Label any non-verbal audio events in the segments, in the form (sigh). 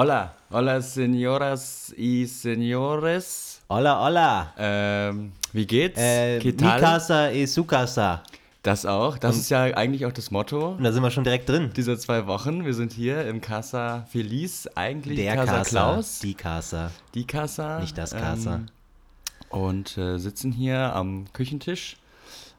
Hola, hola, señoras y señores. Hola, hola. Ähm, wie geht's? Äh, ¿Qué tal? Mikasa e Sukasa. Das auch. Das ist ja eigentlich auch das Motto Und da sind wir schon direkt drin. dieser zwei Wochen. Wir sind hier im Casa Feliz, eigentlich Der Casa Casa. Klaus. Die Casa. Die Casa. Nicht das Casa. Ähm, und äh, sitzen hier am Küchentisch,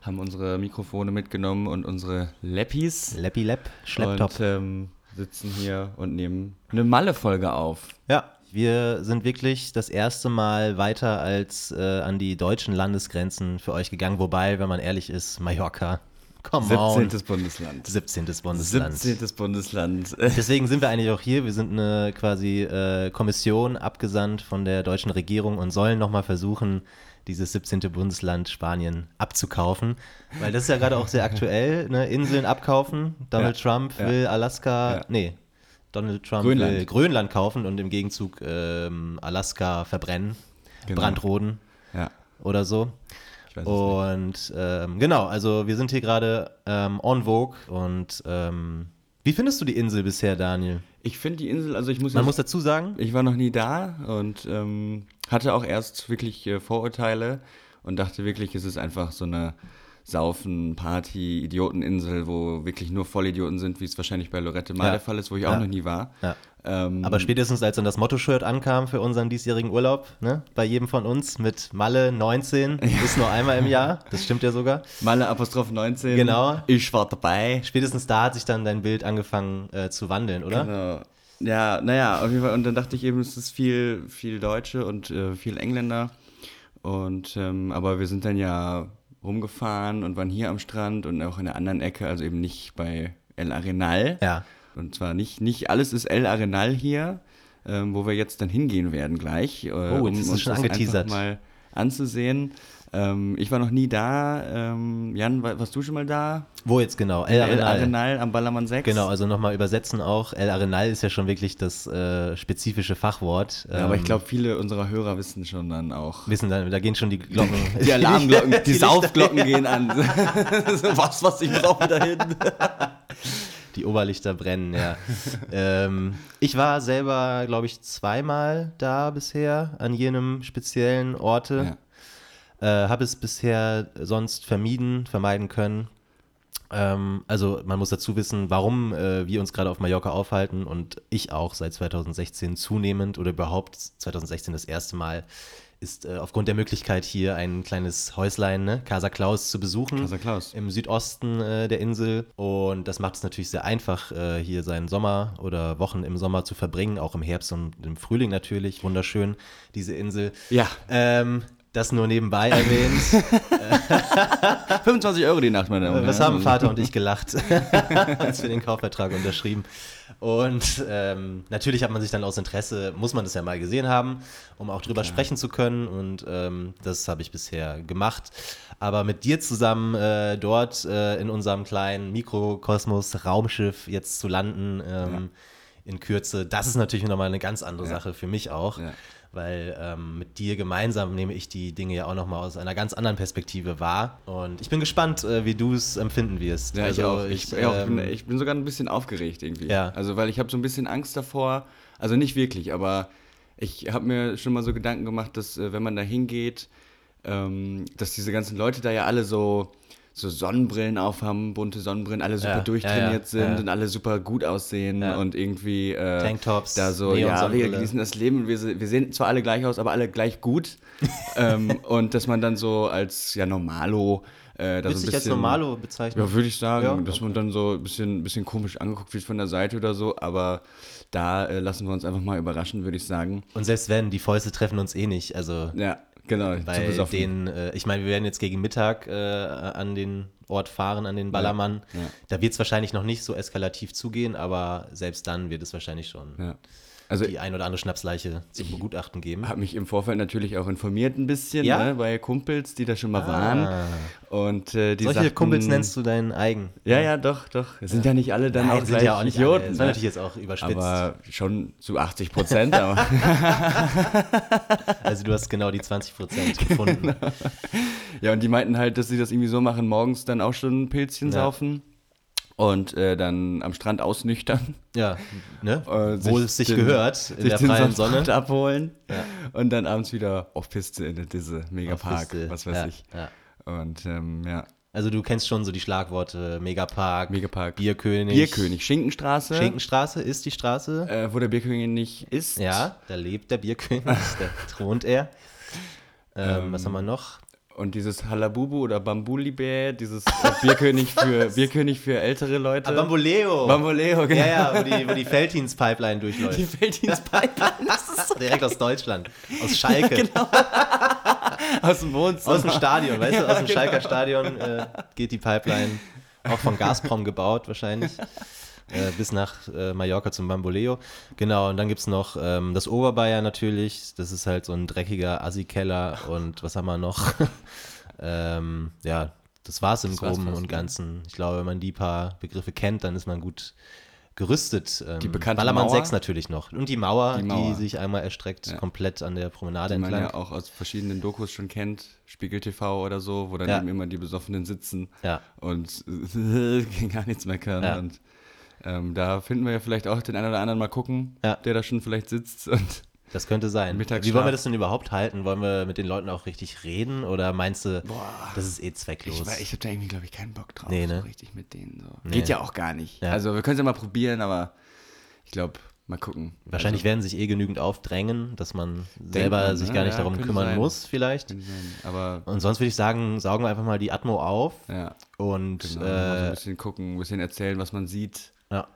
haben unsere Mikrofone mitgenommen und unsere Lappis. Leppi Lepp, Schlepptop. Und ähm, sitzen hier und nehmen eine Malle-Folge auf. ja, wir sind wirklich das erste Mal weiter als äh, an die deutschen Landesgrenzen für euch gegangen. Wobei, wenn man ehrlich ist, Mallorca. Come on. 17. Bundesland. 17. Bundesland. 17. Bundesland. (laughs) Deswegen sind wir eigentlich auch hier. Wir sind eine quasi äh, Kommission abgesandt von der deutschen Regierung und sollen nochmal versuchen, dieses 17. Bundesland Spanien abzukaufen. Weil das ist ja gerade auch sehr aktuell, ne? Inseln abkaufen. Donald Ja, Trump ja. will Alaska, Ja. nee, Donald Trump Grönland. will Grönland kaufen und im Gegenzug ähm, Alaska verbrennen, Genau. brandroden Ja, oder so. Und ähm, genau, also wir sind hier gerade ähm, on Vogue und ähm, wie findest du die Insel bisher, Daniel? Ich finde die Insel, also ich muss, Man jetzt- muss dazu sagen, ich war noch nie da und ähm, hatte auch erst wirklich äh, Vorurteile und dachte wirklich, es ist einfach so eine Saufen, Party, Idioteninsel, wo wirklich nur Vollidioten sind, wie es wahrscheinlich bei Lorette mal Ja. der Fall ist, wo ich auch Ja. noch nie war. Ja. Ähm, Aber spätestens als dann das Motto-Shirt ankam für unseren diesjährigen Urlaub, ne, bei jedem von uns mit Malle 19, ist nur einmal im Jahr, das stimmt ja sogar. Malle Apostroph 19. Genau. Ich war dabei. Spätestens da hat sich dann dein Bild angefangen äh, zu wandeln, oder? Genau. Ja, naja, auf jeden Fall. Und dann dachte ich eben, es ist viel, viel Deutsche und äh, viel Engländer. Und ähm, aber wir sind dann ja rumgefahren und waren hier am Strand und auch in der anderen Ecke, also eben nicht bei El Arenal. Ja. Und zwar nicht, nicht alles ist El Arenal hier, ähm, wo wir jetzt dann hingehen werden gleich. Äh, Oh, ist es schon angeteasert. einfach mal anzusehen. Ähm, ich war noch nie da. Ähm, Jan, war, warst du schon mal da? Wo jetzt genau? El El Arenal. Arenal am Ballermann 6. Genau, also nochmal übersetzen auch. El Arenal ist ja schon wirklich das äh, spezifische Fachwort. Ja, aber ich Ähm, glaube, viele unserer Hörer wissen schon dann auch. Wissen dann, da gehen schon die Glocken. (laughs) Die Alarmglocken, (laughs) die, Lichter- Saufglocken gehen an. (laughs) Was, was, ich muss auch wieder hin. Die Oberlichter brennen, ja. (laughs) ähm, ich war selber, glaube ich, zweimal da bisher an jenem speziellen Orte. Äh, Habe es bisher sonst vermieden, vermeiden können. Ähm, also man muss dazu wissen, warum äh, wir uns gerade auf Mallorca aufhalten und ich auch seit 2016 zunehmend oder überhaupt 2016 das erste Mal ist äh, aufgrund der Möglichkeit hier ein kleines Häuslein, ne, Casa Klaus, zu besuchen. Casa Klaus. Im Südosten äh, der Insel. Und das macht es natürlich sehr einfach, äh, hier seinen Sommer oder Wochen im Sommer zu verbringen, auch im Herbst und im Frühling natürlich. Wunderschön, diese Insel. Ja, Ähm, das nur nebenbei erwähnt. (laughs) 25 Euro die Nacht, meine Damen und Was Herren. haben Vater und ich gelacht, (laughs) als wir den Kaufvertrag unterschrieben. Und ähm, natürlich hat man sich dann aus Interesse, muss man das ja mal gesehen haben, um auch drüber sprechen zu können. Und ähm, das habe ich bisher gemacht. Aber mit dir zusammen äh, dort äh, in unserem kleinen Mikrokosmos-Raumschiff jetzt zu landen ähm, in Kürze, das ist natürlich nochmal eine ganz andere Sache für mich auch. Ja. Weil ähm, mit dir gemeinsam nehme ich die Dinge ja auch nochmal aus einer ganz anderen Perspektive wahr. Und ich bin gespannt, äh, wie du es empfinden wirst. Ja, ich Also auch. Ich, ich, ich, auch ähm, bin, ich bin sogar ein bisschen aufgeregt irgendwie. Ja. Also, weil ich habe so ein bisschen Angst davor. Also nicht wirklich, aber ich habe mir schon mal so Gedanken gemacht, dass äh, wenn man da hingeht, ähm, dass diese ganzen Leute da ja alle so, so Sonnenbrillen aufhaben, bunte Sonnenbrillen, alle super Ja, durchtrainiert ja, ja, sind und alle super gut aussehen und irgendwie äh, Tanktops, da so, ja, wir genießen das Leben, wir, wir sehen zwar alle gleich aus, aber alle gleich gut. (laughs) ähm, und dass man dann so als ja Normalo äh, da Willst ein als. Normalo bezeichnen? Ja, würde ich sagen, Ja, dass man dann so ein bisschen, bisschen komisch angeguckt wird von der Seite oder so, aber da äh, lassen wir uns einfach mal überraschen, würde ich sagen. Und selbst wenn, die Fäuste treffen uns eh nicht. Also Ja, Genau, Bei den, äh, ich meine, wir werden jetzt gegen Mittag äh, an den Ort fahren, an den Ballermann. ja. Da wird es wahrscheinlich noch nicht so eskalativ zugehen, aber selbst dann wird es wahrscheinlich schon Ja. Also die ein oder andere Schnapsleiche zu begutachten geben. habe mich im Vorfeld natürlich auch informiert ein bisschen Ja? ne, bei Kumpels, die da schon mal waren. Ah. Und äh, die Solche sagten, Kumpels nennst du deinen eigen. Ja, ja, doch, doch. Es sind ja nicht alle dann Nein, auch sind gleich ja auch nicht Idioten. alle. Das war ne? natürlich jetzt auch überspitzt. aber schon zu 80 Prozent. (laughs) Also du hast genau die 20 Prozent (laughs) gefunden. ja, und die meinten halt, dass sie das irgendwie so machen, morgens dann auch schon ein Pilzchen Ja. saufen und äh, dann am Strand ausnüchtern. Ja, (laughs) ne? Äh, Wo es sich den- gehört, in sich der freien Sonne. abholen Ja. und dann abends wieder auf Piste in der Disse, Megapark, was weiß ja, ich. Ja. Und ähm, ja, Also du kennst schon so die Schlagworte Megapark, Megapark. Bierkönig. Bierkönig, Schinkenstraße, Schinkenstraße ist die Straße. äh, wo der Bierkönig nicht ist. Ja, da lebt der Bierkönig, (laughs) da thront er. Ähm, was haben wir noch? Und dieses Halabubu oder Bambulibä, dieses äh, Bierkönig für (laughs) Bierkönig für ältere Leute. Ah, Bamboleo. Bamboleo, genau. Ja, ja, wo die, wo die Felddienst-Pipeline durchläuft. Die Felddienstpipeline Direkt aus Deutschland. Aus Schalke. (laughs) aus dem Wohnzimmer. Aus dem Stadion, weißt du? Aus dem genau. Schalker Stadion äh, geht die Pipeline. Auch von Gazprom gebaut wahrscheinlich. Äh, bis nach äh, Mallorca zum Bamboleo. Genau, und dann gibt es noch ähm, das Oberbayer natürlich. Das ist halt so ein dreckiger Assi-Keller. Und was haben wir noch? (laughs) ähm, ja, das war es im Das Groben und? Ganzen. Ich glaube, wenn man die paar Begriffe kennt, dann ist man gut gerüstet. Ähm, Die bekannte Ballermann Mauer? 6 natürlich noch. Und die Mauer, Die die, Mauer. sich einmal erstreckt, komplett an der Promenade die man entlang. ja auch aus verschiedenen Dokus schon kennt, Spiegel TV oder so, wo dann Ja. eben immer die Besoffenen sitzen Ja. und (laughs) gar nichts mehr können. Ja. Und ähm, da finden wir ja vielleicht auch den einen oder anderen mal gucken, Ja. der da schon vielleicht sitzt. Und (laughs) Das könnte sein. Wie wollen wir das denn überhaupt halten? Wollen wir mit den Leuten auch richtig reden oder meinst du, das ist eh zwecklos? ich, ich habe da irgendwie, glaube ich, keinen Bock drauf, Nee, ne? so richtig mit denen. So. Nee. Geht ja auch gar nicht. Ja. Also wir können es ja mal probieren, aber ich glaube, mal gucken. Wahrscheinlich also, werden sich eh genügend aufdrängen, dass man selber man, sich ne? gar nicht Ja, darum kümmern sein. muss, vielleicht. Aber Und sonst würde ich sagen, saugen wir einfach mal die Atmo auf ja, und genau, so ein äh, bisschen gucken, ein bisschen erzählen, was man sieht ja,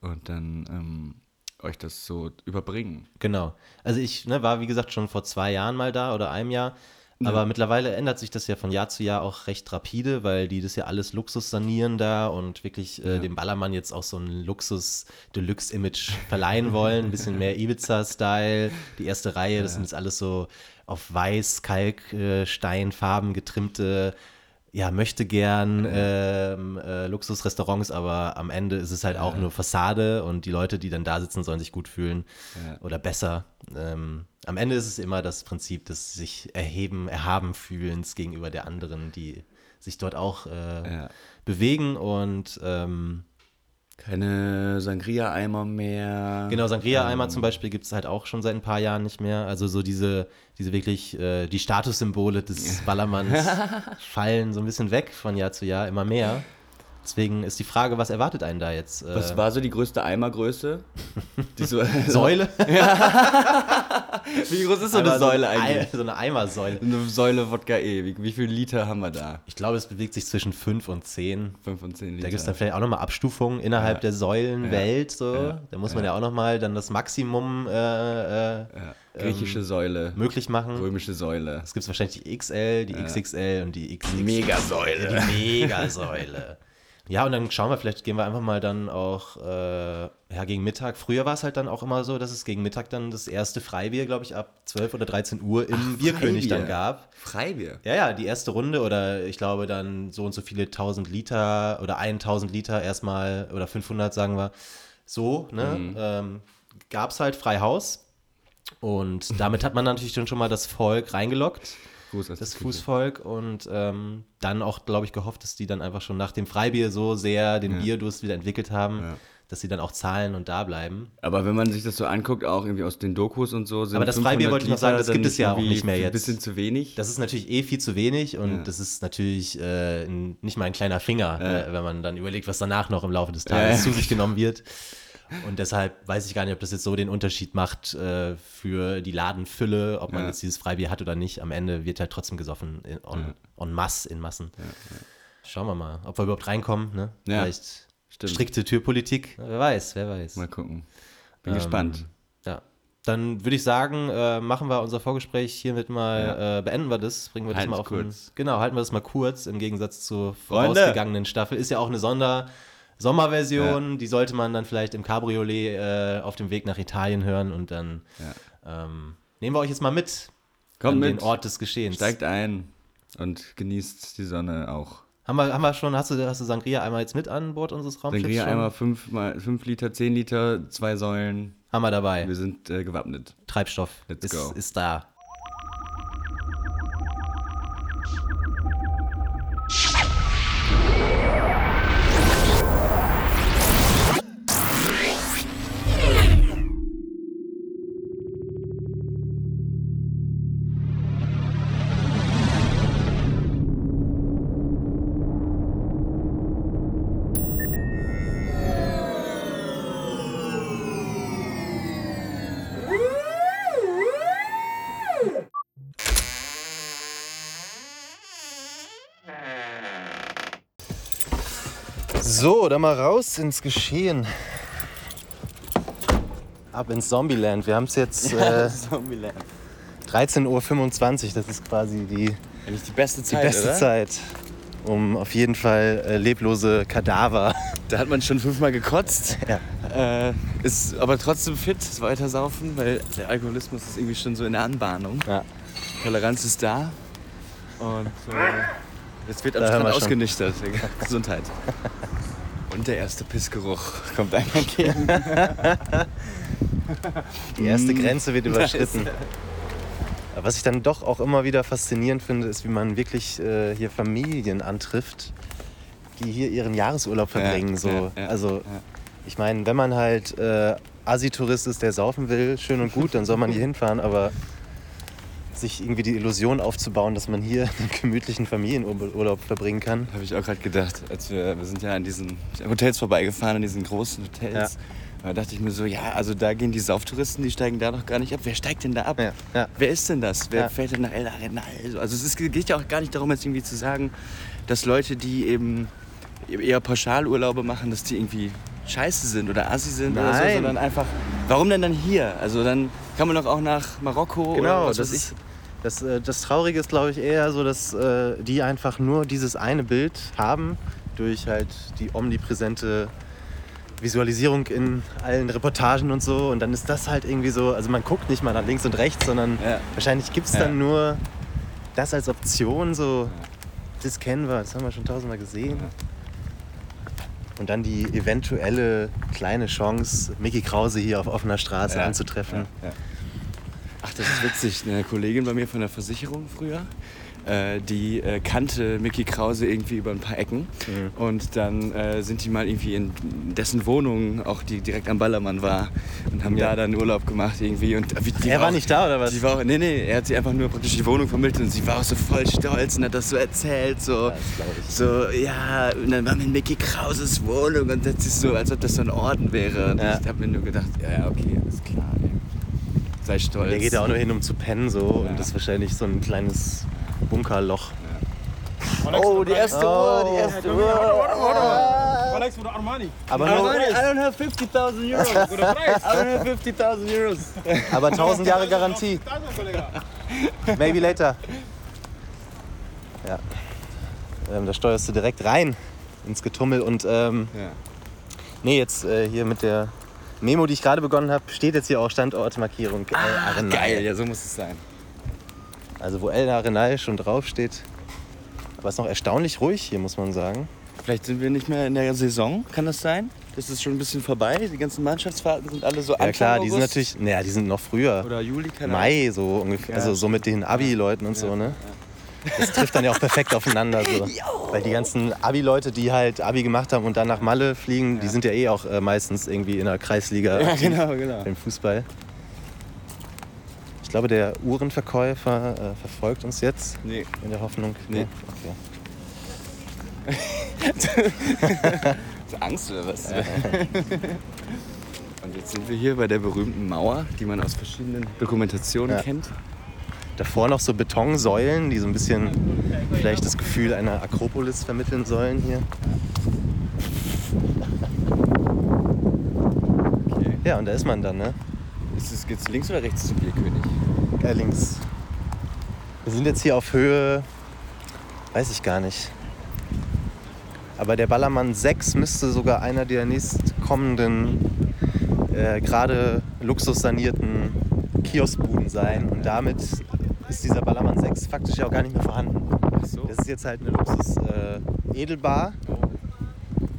und dann ähm, euch das so überbringen. genau. Also ich ne, war, wie gesagt, schon vor zwei Jahren mal da oder einem Jahr. Aber mittlerweile ändert sich das ja von Jahr zu Jahr auch recht rapide, weil die das ja alles Luxus sanieren da und wirklich äh, dem Ballermann jetzt auch so ein Luxus-Deluxe-Image verleihen wollen. Ein bisschen mehr Ibiza-Style. Die erste Reihe, das sind jetzt alles so auf weiß, Kalksteinfarben getrimmte, ja, möchte gern ähm, äh, Luxusrestaurants, aber am Ende ist es halt auch nur Fassade und die Leute, die dann da sitzen, sollen sich gut fühlen oder besser. Ähm, am Ende ist es immer das Prinzip des sich erheben, erhaben fühlens gegenüber der anderen, die sich dort auch äh, Ja. bewegen und ähm, Keine Sangria-Eimer mehr. Genau, Ähm. Sangria-Eimer zum Beispiel gibt es halt auch schon seit ein paar Jahren nicht mehr. Also so diese, diese wirklich, äh, die Statussymbole des (laughs) Ballermanns (laughs) fallen so ein bisschen weg von Jahr zu Jahr, immer mehr. Deswegen ist die Frage, was erwartet einen da jetzt? Äh, Was war so die größte Eimergröße? Die so, (laughs) Säule? Wie groß ist so eine Säule Ei- eigentlich? So eine Eimersäule. Eine Säule Wodka E. Wie, wie viel Liter haben wir da? Ich glaube, es bewegt sich zwischen 5 und 10. 5 und 10 Liter. Da gibt es dann vielleicht auch nochmal Abstufungen innerhalb Ja. der Säulenwelt. So. Ja. Da muss man ja. auch nochmal dann das Maximum äh, äh, ja. Griechische Säule. möglich machen. Römische Säule. Es gibt wahrscheinlich die XL, die XXL und die XX. Megasäule. Die Megasäule. Ja, und dann schauen wir, vielleicht gehen wir einfach mal dann auch äh, ja, gegen Mittag. Früher war es halt dann auch immer so, dass es gegen Mittag dann das erste Freibier, glaube ich, ab 12 oder 13 Uhr im Bierkönig dann gab. Freibier. Ja, ja, die erste Runde oder ich glaube dann so und so viele 1000 Liter oder 1000 Liter erstmal oder 500 sagen wir. So, ne? Ähm, gab es halt frei Haus. Und damit hat man natürlich dann schon mal das Volk reingelockt aus das. Fußvolk und ähm, dann auch, glaube ich, gehofft, dass die dann einfach schon nach dem Freibier so sehr den Ja. Bierdurst wieder entwickelt haben, Ja. Dass sie dann auch zahlen und da bleiben. Aber wenn man sich das so anguckt, auch irgendwie aus den Dokus und so, sind Aber das Freibier 500 wollte ich noch sagen, das gibt es ja auch nicht mehr Ein jetzt. bisschen zu wenig. Das ist natürlich eh viel zu wenig und Ja. das ist natürlich äh, ein, nicht mal ein kleiner Finger, Ja. äh, wenn man dann überlegt, was danach noch im Laufe des Tages Ja. zu sich genommen wird. Und deshalb weiß ich gar nicht, ob das jetzt so den Unterschied macht äh, für die Ladenfülle, ob man jetzt dieses Freibier hat oder nicht. Am Ende wird halt trotzdem gesoffen in, en, en masse, in Massen. Schauen wir mal, ob wir überhaupt reinkommen. Ne? Ja, Vielleicht stimmt. strikte Türpolitik. Wer weiß, wer weiß. Mal gucken. Bin Ähm, gespannt. Ja. dann würde ich sagen, äh, machen wir unser Vorgespräch hiermit mal, äh, beenden wir das, bringen wir das Halten's mal auf den, kurz. Genau, halten wir das mal kurz im Gegensatz zur vorausgegangenen Staffel. Ist ja auch eine Sonder Sommerversion, die sollte man dann vielleicht im Cabriolet äh, auf dem Weg nach Italien hören und dann ähm, nehmen wir euch jetzt mal mit Kommt an mit. den Ort des Geschehens. Steigt ein und genießt die Sonne auch. Haben wir, haben wir schon, hast du, hast du Sangria einmal jetzt mit an Bord unseres Raumschiffs Sangria schon? einmal 5 fünf Liter, 10 Liter, zwei Säulen. Haben wir dabei. Wir sind äh, gewappnet. Treibstoff Let's ist, go. ist da. Raus ins Geschehen. Ab ins Zombieland. Wir haben es jetzt (laughs) äh, Zombieland. 13.25 Uhr. Das ist quasi die, Eigentlich die beste die Zeit, beste oder? Zeit, um auf jeden Fall äh, leblose Kadaver. Da hat man schon fünfmal gekotzt. Ja. Äh, ist aber trotzdem fit, weiter saufen, weil der Alkoholismus ist irgendwie schon so in der Anbahnung. Ja. Toleranz ist da. Und äh, es wird am Da Strand ausgenüchtert. Gesundheit. (laughs) Und der erste Pissgeruch kommt einem entgegen. Die erste Grenze wird überschritten. Was ich dann doch auch immer wieder faszinierend finde, ist, wie man wirklich äh, hier Familien antrifft, die hier ihren Jahresurlaub verbringen. so. ja, ja, also, ja. ich meine, wenn man halt äh, Assi-Tourist ist, der saufen will, schön und gut, dann soll man hier hinfahren, aber sich irgendwie die Illusion aufzubauen, dass man hier (laughs) einen gemütlichen Familienurlaub verbringen kann. Habe ich auch gerade gedacht, als wir, wir sind ja an diesen Hotels vorbeigefahren, an diesen großen Hotels. Da dachte ich mir so, ja, also da gehen die Sauftouristen, die steigen da noch gar nicht ab. Wer steigt denn da ab? Ja, ja. Wer ist denn das? Wer Ja. fährt denn nach El Arenal? Also es ist, geht ja auch gar nicht darum, jetzt irgendwie zu sagen, dass Leute, die eben eher Pauschalurlaube machen, dass die irgendwie scheiße sind oder assi sind oder so, Nein. sondern einfach, warum denn dann hier? Also dann kann man doch auch nach Marokko oder Genau, was das weiß ist. Das, äh, das Traurige ist, glaube ich, eher so, dass äh, die einfach nur dieses eine Bild haben, durch halt die omnipräsente Visualisierung in allen Reportagen und so. Und dann ist das halt irgendwie so, also man guckt nicht mal nach links und rechts, sondern Ja. wahrscheinlich gibt es Ja. dann nur das als Option, so, das kennen wir, das haben wir schon tausendmal gesehen. Und dann die eventuelle kleine Chance, Mickey Krause hier auf offener Straße Ja, anzutreffen. Ja, ja. Ach, das ist witzig. Eine Kollegin bei mir von der Versicherung früher, äh, die äh, kannte Mickey Krause irgendwie über ein paar Ecken. Mhm. Und dann äh, sind die mal irgendwie in dessen Wohnung, auch die direkt am Ballermann war, und haben Ja. da dann Urlaub gemacht irgendwie. Und die Er war auch- nicht da, oder was? Die war auch, nee, nee, er hat sie einfach nur praktisch die Wohnung vermittelt und sie war auch so voll stolz und hat das so erzählt. So, ich. so ja, und dann waren wir in Mickey Krauses Wohnung und das ist so, als ob das so ein Orden wäre. Und Ja. ich habe mir nur gedacht, ja, ja, okay, alles klar. Ey. Sei stolz. Der geht ja auch nur hin, um zu pennen so Ja. und das ist wahrscheinlich so ein kleines Bunkerloch. Oh, die erste Uhr, die erste Uhr. Alex von der Armani. Aber, I nur, don't have 50.000 Euros. I don't have 50.000 Euros. aber 1000 Jahre Garantie. (laughs) Maybe later. Ja. Ähm, da steuerst du direkt rein ins Getummel und ähm, Ja. nee, jetzt äh, hier mit der Memo, die ich gerade begonnen habe, steht jetzt hier auch Standortmarkierung El Arenal. Geil, ja, so muss es sein. Also wo El Arenal schon draufsteht. Aber es ist noch erstaunlich ruhig hier, muss man sagen. Vielleicht sind wir nicht mehr in der Saison, kann das sein? Das ist schon ein bisschen vorbei. Die ganzen Mannschaftsfahrten sind alle so Ja Anfang klar, die sind natürlich, naja, die sind noch früher. Oder Juli, keine. Mai so ungefähr, Ja, also so mit den Abi-Leuten und so, ne? Das trifft dann ja auch perfekt aufeinander so. (laughs) Weil die ganzen Abi-Leute, die halt Abi gemacht haben und dann nach Malle fliegen, die sind ja eh auch äh, meistens irgendwie in der Kreisliga Ja, genau, genau. im Fußball. Ich glaube, der Uhrenverkäufer äh, verfolgt uns jetzt Nee. in der Hoffnung. Nee. Okay. (laughs) Hast du Angst oder was? (laughs) Und jetzt sind wir hier bei der berühmten Mauer, die man aus verschiedenen Dokumentationen Ja. kennt. Davor noch so Betonsäulen, die so ein bisschen vielleicht das Gefühl einer Akropolis vermitteln sollen hier. Okay. Ja, und da ist man dann, ne? Ist es geht's links oder rechts zum Bierkönig? Ja, links. Wir sind jetzt hier auf Höhe, weiß ich gar nicht. Aber der Ballermann 6 müsste sogar einer der nächstkommenden, äh, gerade luxussanierten Kioskbuden sein. Und damit ist dieser Ballermann 6 faktisch ja auch gar nicht mehr vorhanden. Ach so. Das ist jetzt halt eine Luxus-Edelbar,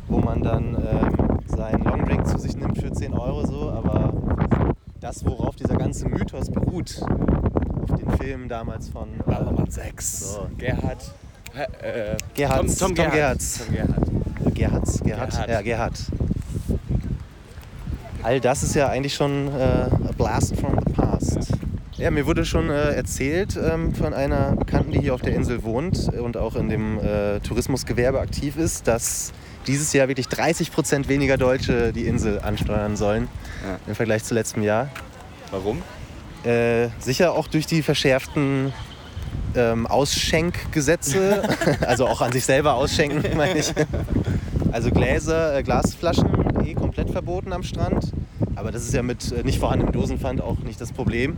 wo man dann ähm, seinen Longdrink zu sich nimmt für 10 Euro so. Aber das, worauf dieser ganze Mythos beruht, auf den Film damals von äh, Ballermann 6. So. Gerhard. Äh, Gerhards. Tom, Tom, Tom Gerhards. Gerhards. Tom Gerhard. Gerhards, Gerhard, Gerhard. ja Gerhard. All das ist ja eigentlich schon äh, a blast from the past. Ja, mir wurde schon äh, erzählt ähm, von einer Bekannten, die hier auf der Insel wohnt und auch in dem äh, Tourismusgewerbe aktiv ist, dass dieses Jahr wirklich 30 Prozent weniger Deutsche die Insel ansteuern sollen Ja. im Vergleich zu letztem Jahr. Warum? Äh, sicher auch durch die verschärften ähm, Ausschenkgesetze, (laughs) also auch an sich selber ausschenken, (laughs) meine ich. Also Gläser, äh, Glasflaschen eh komplett verboten am Strand. Aber das ist ja mit äh, nicht vorhandenem Dosenpfand auch nicht das Problem.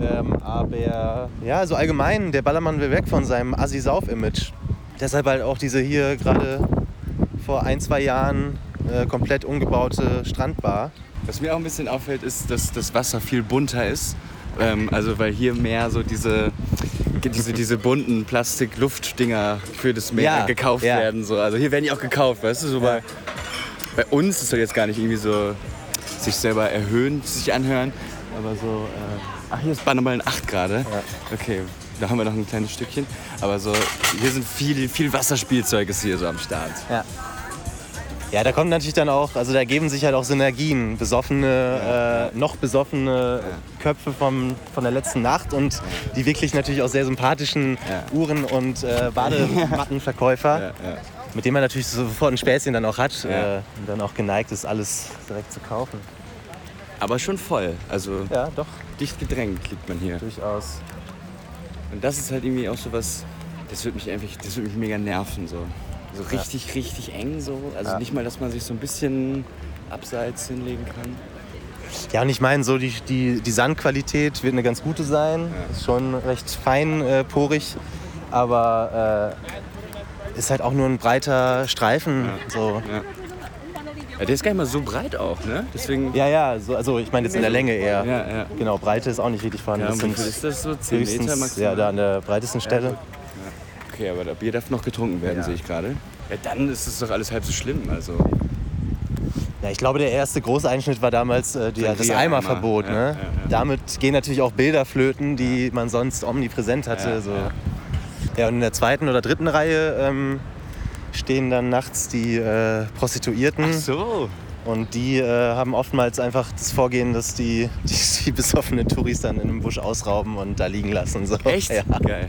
Ähm, aber ja, also allgemein, der Ballermann will weg von seinem Assi-Sauf-Image. Deshalb halt auch diese hier gerade vor ein, zwei Jahren äh, komplett umgebaute Strandbar. Was mir auch ein bisschen auffällt, ist, dass das Wasser viel bunter ist. Ähm, also weil hier mehr so diese, diese, diese bunten Plastik-Luftdinger für das Meer Ja, gekauft ja. werden. So. Also hier werden die auch gekauft, weißt du? So bei, bei uns ist das jetzt gar nicht irgendwie so sich selber erhöhend sich anhören. Aber so, äh, ach hier ist Bannerballen 8 gerade. Okay, da haben wir noch ein kleines Stückchen. Aber so, hier sind viel, viel Wasserspielzeug ist hier so am Start. Ja. Ja, da kommt natürlich dann auch, also da geben sich halt auch Synergien. Besoffene, äh, noch besoffene Köpfe vom, von der letzten Nacht und die wirklich natürlich auch sehr sympathischen Ja. Uhren- und äh, Bademattenverkäufer, Ja, ja. Mit denen man natürlich sofort ein Späßchen dann auch hat Ja. äh, und dann auch geneigt ist, alles direkt zu kaufen. Aber schon voll. Also Ja, doch, dicht gedrängt liegt man hier. durchaus. Und das ist halt irgendwie auch so was, das würde mich einfach, das würde mich mega nerven so. So richtig, richtig eng so. Also Ja. nicht mal, dass man sich so ein bisschen abseits hinlegen kann. Ja, und ich meine, so die, die, die Sandqualität wird eine ganz gute sein. Ist schon recht fein äh, porig, aber äh, ist halt auch nur ein breiter Streifen. So. Ja. ja. Der ist gar nicht mal so breit auch, ne? Deswegen. Ja, ja, so, also ich meine jetzt in der Länge eher. Ja, ja. Genau, Breite ist auch nicht richtig vorhanden. Ja, das sind ist das so? 10 Meter maximal? ja, da an der breitesten Stelle. Okay, aber das Bier darf noch getrunken werden, Ja. sehe ich gerade. Ja, dann ist es doch alles halb so schlimm. Also. Ja, ich glaube, der erste große Einschnitt war damals äh, die, das. Eimerverbot. Ja, ne? ja, ja. Damit gehen natürlich auch Bilder flöten, die man sonst omnipräsent hatte. Ja, so. Ja. und in der zweiten oder dritten Reihe ähm, stehen dann nachts die äh, Prostituierten. So. Und die äh, haben oftmals einfach das Vorgehen, dass die, die, (laughs) die besoffenen Touris dann in einem Busch ausrauben und da liegen lassen. So. Echt? Ja. Geil.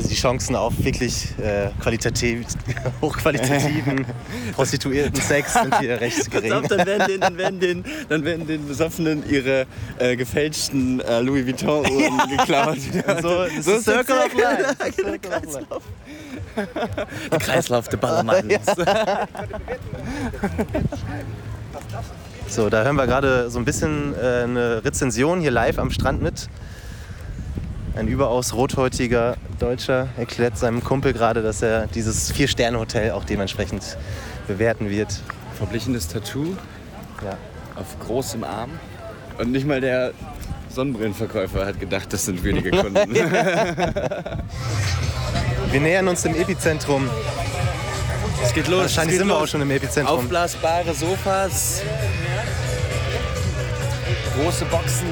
Also die Chancen auf wirklich äh, qualitativ, (laughs) hochqualitativen (laughs) prostituierten Sex sind hier recht gering. auf, dann werden den, dann werden den, dann werden den Besoffenen ihre äh, gefälschten äh, Louis Vuitton-Uhren (laughs) geklaut. So, das ist der Circle of Life. Ja, genau, Kreislauf. Der Kreislauf der Ballermanns. So, da hören wir gerade so ein bisschen äh, eine Rezension hier live am Strand mit. Ein überaus rothäutiger Deutscher erklärt seinem Kumpel gerade, dass er dieses Vier-Sterne-Hotel auch dementsprechend bewerten wird. Verblichenes Tattoo Ja. auf großem Arm. Und nicht mal der Sonnenbrillenverkäufer hat gedacht, das sind würdige Kunden. (laughs) (laughs) Wir nähern uns dem Epizentrum. Es geht los. Wahrscheinlich geht sind wir los. auch schon im Epizentrum. Aufblasbare Sofas. Große Boxen.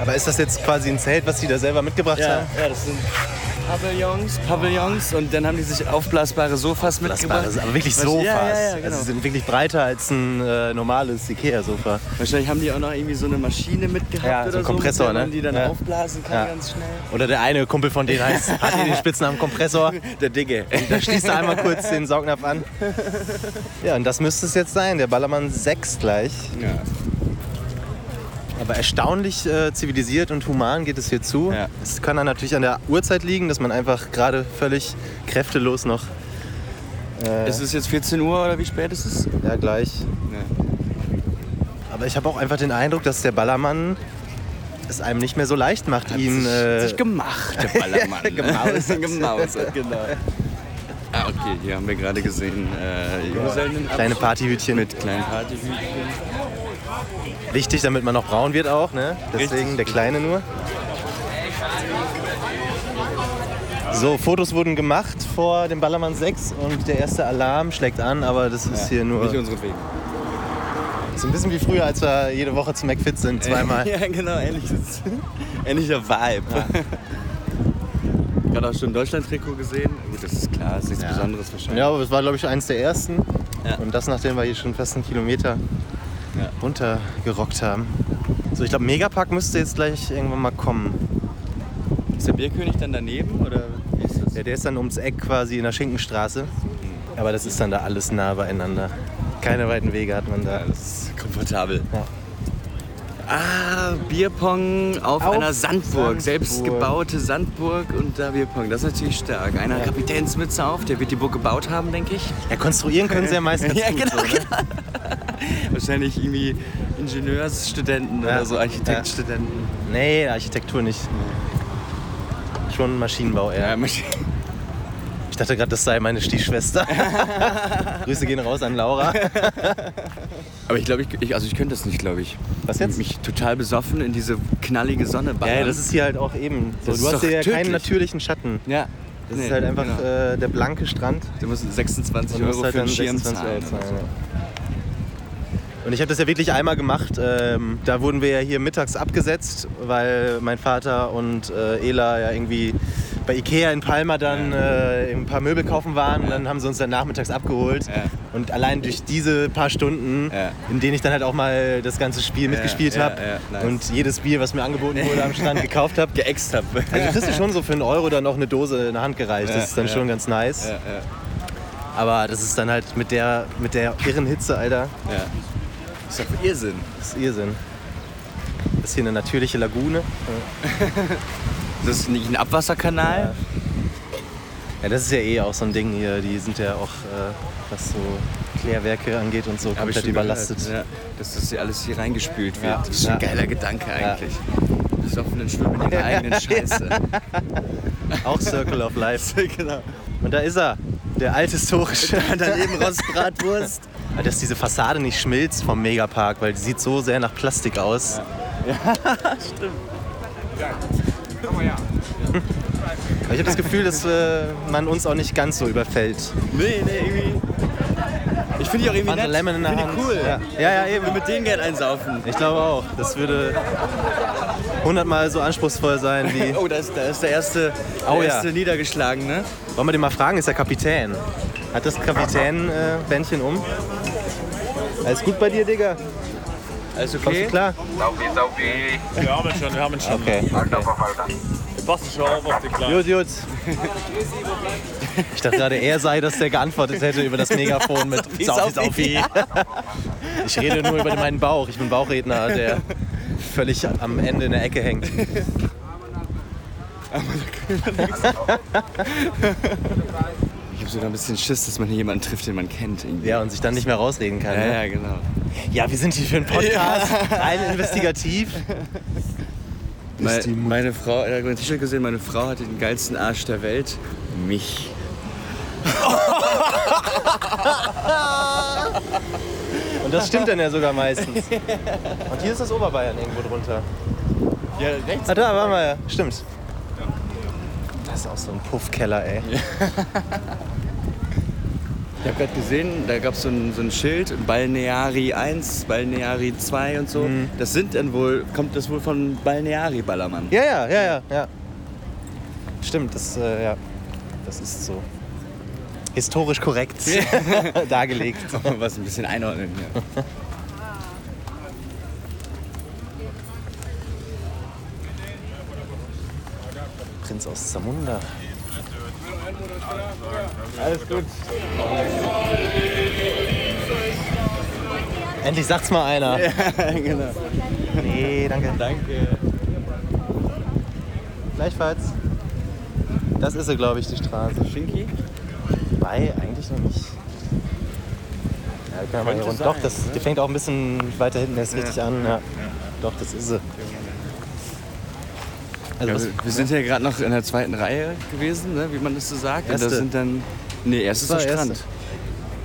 Aber ist das jetzt quasi ein Zelt, was die da selber mitgebracht Ja, haben? ja, das sind Pavillons, Pavillons und dann haben die sich aufblasbare Sofas mitgebracht. Das aber wirklich Sofas. Ja, ja, ja, genau. Also sie sind wirklich breiter als ein äh, normales Ikea-Sofa. Wahrscheinlich haben die auch noch irgendwie so eine Maschine mitgehabt Ja, so oder Kompressor, so, mit der man ne? die dann aufblasen kann ganz schnell. Oder der eine Kumpel von denen heißt, (laughs) hat hier den Spitznamen Kompressor. Der Digge. Da schließt er einmal kurz den Saugnapf an. Ja, und das müsste es jetzt sein. Der Ballermann 6 gleich. Ja. Aber erstaunlich äh, zivilisiert und human geht es hier zu. Ja. Es kann dann natürlich an der Uhrzeit liegen, dass man einfach gerade völlig kräftelos noch. Äh, Ist es jetzt 14 Uhr oder wie spät ist es? ja, gleich. Ja. aber ich habe auch einfach den Eindruck, dass der Ballermann es einem nicht mehr so leicht macht, ihn. sich, Äh, sich gemacht, der (laughs) Ballermann. Gemausert. Gemausert, genau. Ah, okay, hier haben wir gerade gesehen, äh, kleine Partyhütchen. mit kleinen Partyhütchen. Wichtig, damit man noch braun wird auch, ne? Deswegen der kleine nur. So, Fotos wurden gemacht vor dem Ballermann 6 und der erste Alarm schlägt an, aber das ist hier nur Nicht unsere Wege. so ein bisschen wie früher, als wir jede Woche zum McFit sind, zweimal. (laughs) ja, genau, ähnliches. Ähnlicher Vibe. Gerade auch schon ein Deutschland-Trikot gesehen. Gut, das ist klar, ist nichts Ja. Besonderes wahrscheinlich. Ja, aber es war, glaube ich, eins der ersten. Ja. Und das, nachdem wir hier schon fast einen Kilometer Ja. runtergerockt haben. So, ich glaube, Megapark müsste jetzt gleich irgendwann mal kommen. Ist der Bierkönig dann daneben oder wie ist das? Ja, der ist dann ums Eck quasi in der Schinkenstraße. Aber das ist dann da alles nah beieinander. Keine weiten Wege hat man da. Ja, das ist komfortabel. Ja. Ah, Bierpong auf, Auf einer Sandburg. Sandburg. Selbstgebaute Sandburg und da Bierpong. Das ist natürlich stark. Einer hat Kapitänsmütze auf, der wird die Burg gebaut haben, denke ich. Ja, konstruieren können sie ja meistens (laughs) Ja, gut genau, so, ne? (laughs) Wahrscheinlich irgendwie Ingenieursstudenten Ja. oder so, Architektstudenten. Nee, Architektur nicht. Schon Maschinenbau eher. Ja, Masch- Ich dachte gerade, das sei meine Stiefschwester. (laughs) Grüße gehen raus an Laura. (laughs) Aber ich glaube, ich, ich, also ich könnte das nicht, glaube ich. Was jetzt? Mich total besoffen in diese knallige Sonne ballern. Ja, das ist hier halt auch eben. So, du hast hier ja keinen natürlichen Schatten. Ja. Das Nee, ist halt einfach genau. äh, der blanke Strand. Du musst 26 Und musst Euro halt für einen Schirm 26 zahlen. Euro zahlen, ja. Und ich habe das ja wirklich einmal gemacht. Ähm, da wurden wir ja hier mittags abgesetzt, weil mein Vater und äh, Ela ja irgendwie bei Ikea in Palma dann äh, ein paar Möbel kaufen waren. Und dann haben sie uns dann nachmittags abgeholt. Und allein durch diese paar Stunden, in denen ich dann halt auch mal das ganze Spiel mitgespielt habe nice. und jedes Bier, was mir angeboten wurde, am Strand gekauft habe. (laughs) Geäxt hab. Also kriegst du schon so für einen Euro dann noch eine Dose in der Hand gereicht. Das ist dann schon ganz nice. Aber das ist dann halt mit der, mit der irren Hitze, Alter. Ja. Das ist doch Irrsinn. Das ist Irrsinn. Das ist hier eine natürliche Lagune. (laughs) Das ist nicht ein Abwasserkanal? Ja, das ist ja eh auch so ein Ding hier. Die sind ja auch, äh, was so Klärwerke angeht und so, komplett überlastet. Ja, dass das hier alles hier reingespült wird. Ja. Das ist ein Ja. geiler Gedanke eigentlich. Besoffenen schwimmen in ihrer (laughs) eigenen Scheiße. (laughs) Auch Circle of Life. genau. Und da ist er, der alte historische. Daneben Rostbratwurst. Dass diese Fassade nicht schmilzt vom Megapark, weil die sieht so sehr nach Plastik aus. Aber (laughs) ich habe das Gefühl, dass äh, man uns auch nicht ganz so überfällt. Nee, nee, irgendwie. Ich finde die auch irgendwie nett. Lemon in der Finde Hand. cool. Ja. ja, ja, eben. Wir mit denen Geld einsaufen. Ich glaube auch. Das würde hundertmal so anspruchsvoll sein wie. (laughs) Oh, da ist, da ist der erste, Oh, der ja. erste niedergeschlagen, ne? Wollen wir den mal fragen? Ist der Kapitän? Hat das Kapitän-Bändchen um? Alles gut bei dir, Digga? Alles Kommst okay? du klar? Saufi, Saufi. Wir haben ihn schon, wir haben ihn schon. Okay. Wir passen schon auf auf die Kleinen. Gut, gut. Ich dachte gerade, er sei das, der geantwortet hätte über das Megafon mit Saufi, Saufi. Ich rede nur über meinen Bauch. Ich bin Bauchredner, der völlig am Ende in der Ecke hängt. Ich (laughs) (laughs) habe sogar ein bisschen Schiss, dass man hier jemanden trifft, den man kennt. Irgendwie. Ja, und sich dann nicht mehr rausreden kann. Ja, ne? ja, genau. Ja, wir sind hier für einen Podcast. Rein investigativ. (laughs) Meine, meine Frau, er hat mein T-Shirt gesehen, meine Frau hatte den geilsten Arsch der Welt. Mich. (laughs) Und das stimmt dann ja sogar meistens. Und hier ist das Oberbayern irgendwo drunter. Ja, rechts. Ah, da waren wir ja. Stimmt. Das ist auch so ein Puffkeller, ey. (laughs) Ich habe gerade gesehen, da gab so es so ein Schild, Balneari 1, Balneari 2 und so. Mhm. Das sind dann wohl, kommt das wohl von Balneari Ballermann. Ja, ja, ja, ja, ja. Stimmt, das, äh, ja. das ist so historisch korrekt (laughs) dargelegt. (laughs) Was ein bisschen einordnen hier. Prinz aus Zamunda. Alles gut. Endlich sagt's mal einer. (laughs) genau. Nee, danke. Danke. Gleichfalls. Das ist sie, glaube ich, die Straße. Schinki? Wobei, eigentlich noch nicht. Ja, kann man hier rund. Doch, das, die fängt auch ein bisschen weiter hinten erst richtig an. Ja. Doch, das ist sie. Also Ja, wir, wir sind ja gerade noch in der zweiten Reihe gewesen, ne, wie man das so sagt. Und Erste. da sind dann. Nee, erst ist Das der Strand. erste.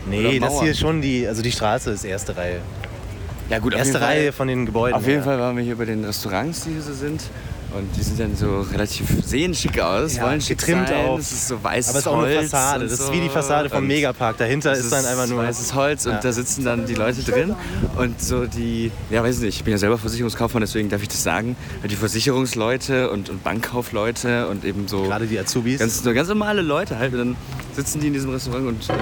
nee, das hier ist schon die, also die Straße ist erste Reihe. Ja, gut, Erste Reihe von den Gebäuden. Auf jeden ja. Fall waren wir hier bei den Restaurants, die hier so sind. Und die sind dann so relativ, sehen schick aus, Ja, wollen schick getrimmt sein. auch. Es ist so weißes Aber es ist auch eine Holz Fassade. Das ist wie die Fassade vom Und Megapark. Dahinter es ist dann einfach nur. weißes Holz Ja. und da sitzen dann die Leute drin. Und so die, ja weiß nicht, ich bin ja selber Versicherungskaufmann, deswegen darf ich das sagen. Die Versicherungsleute und, und Bankkaufleute und eben so Gerade die Azubis. ganz, ganz normale Leute halt. Und dann sitzen die in diesem Restaurant und äh,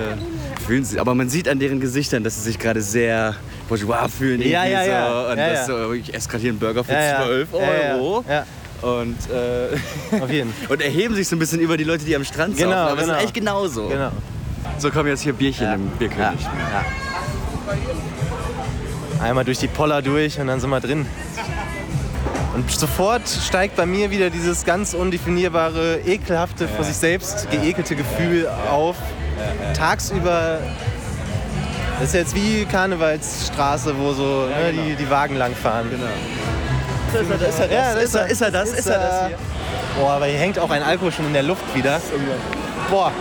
fühlen sich. Aber man sieht an deren Gesichtern, dass sie sich gerade sehr bourgeois fühlen. Ja, ja, ja. So. Und Ja, das ja. so, ich esse gerade hier einen Burger für ja, ja. 12 Ja, ja. Euro. Ja, Und, äh, auf jeden (laughs) und erheben sich so ein bisschen über die Leute, die am Strand Genau, saufen. Aber es genau. ist eigentlich genauso. Genau. So kommen jetzt hier Bierchen im Bierkönig. Ja. Einmal durch die Poller durch und dann sind wir drin. Und sofort steigt bei mir wieder dieses ganz undefinierbare, ekelhafte, vor sich selbst geekelte Gefühl auf. Tagsüber, das ist jetzt wie Karnevalsstraße, wo so ne, die, die Wagen langfahren. Genau. Ist er, ja, Ist er- ist er das? Ist er das hier? Boah, aber hier hängt auch ein Alkohol schon in der Luft wieder. Boah.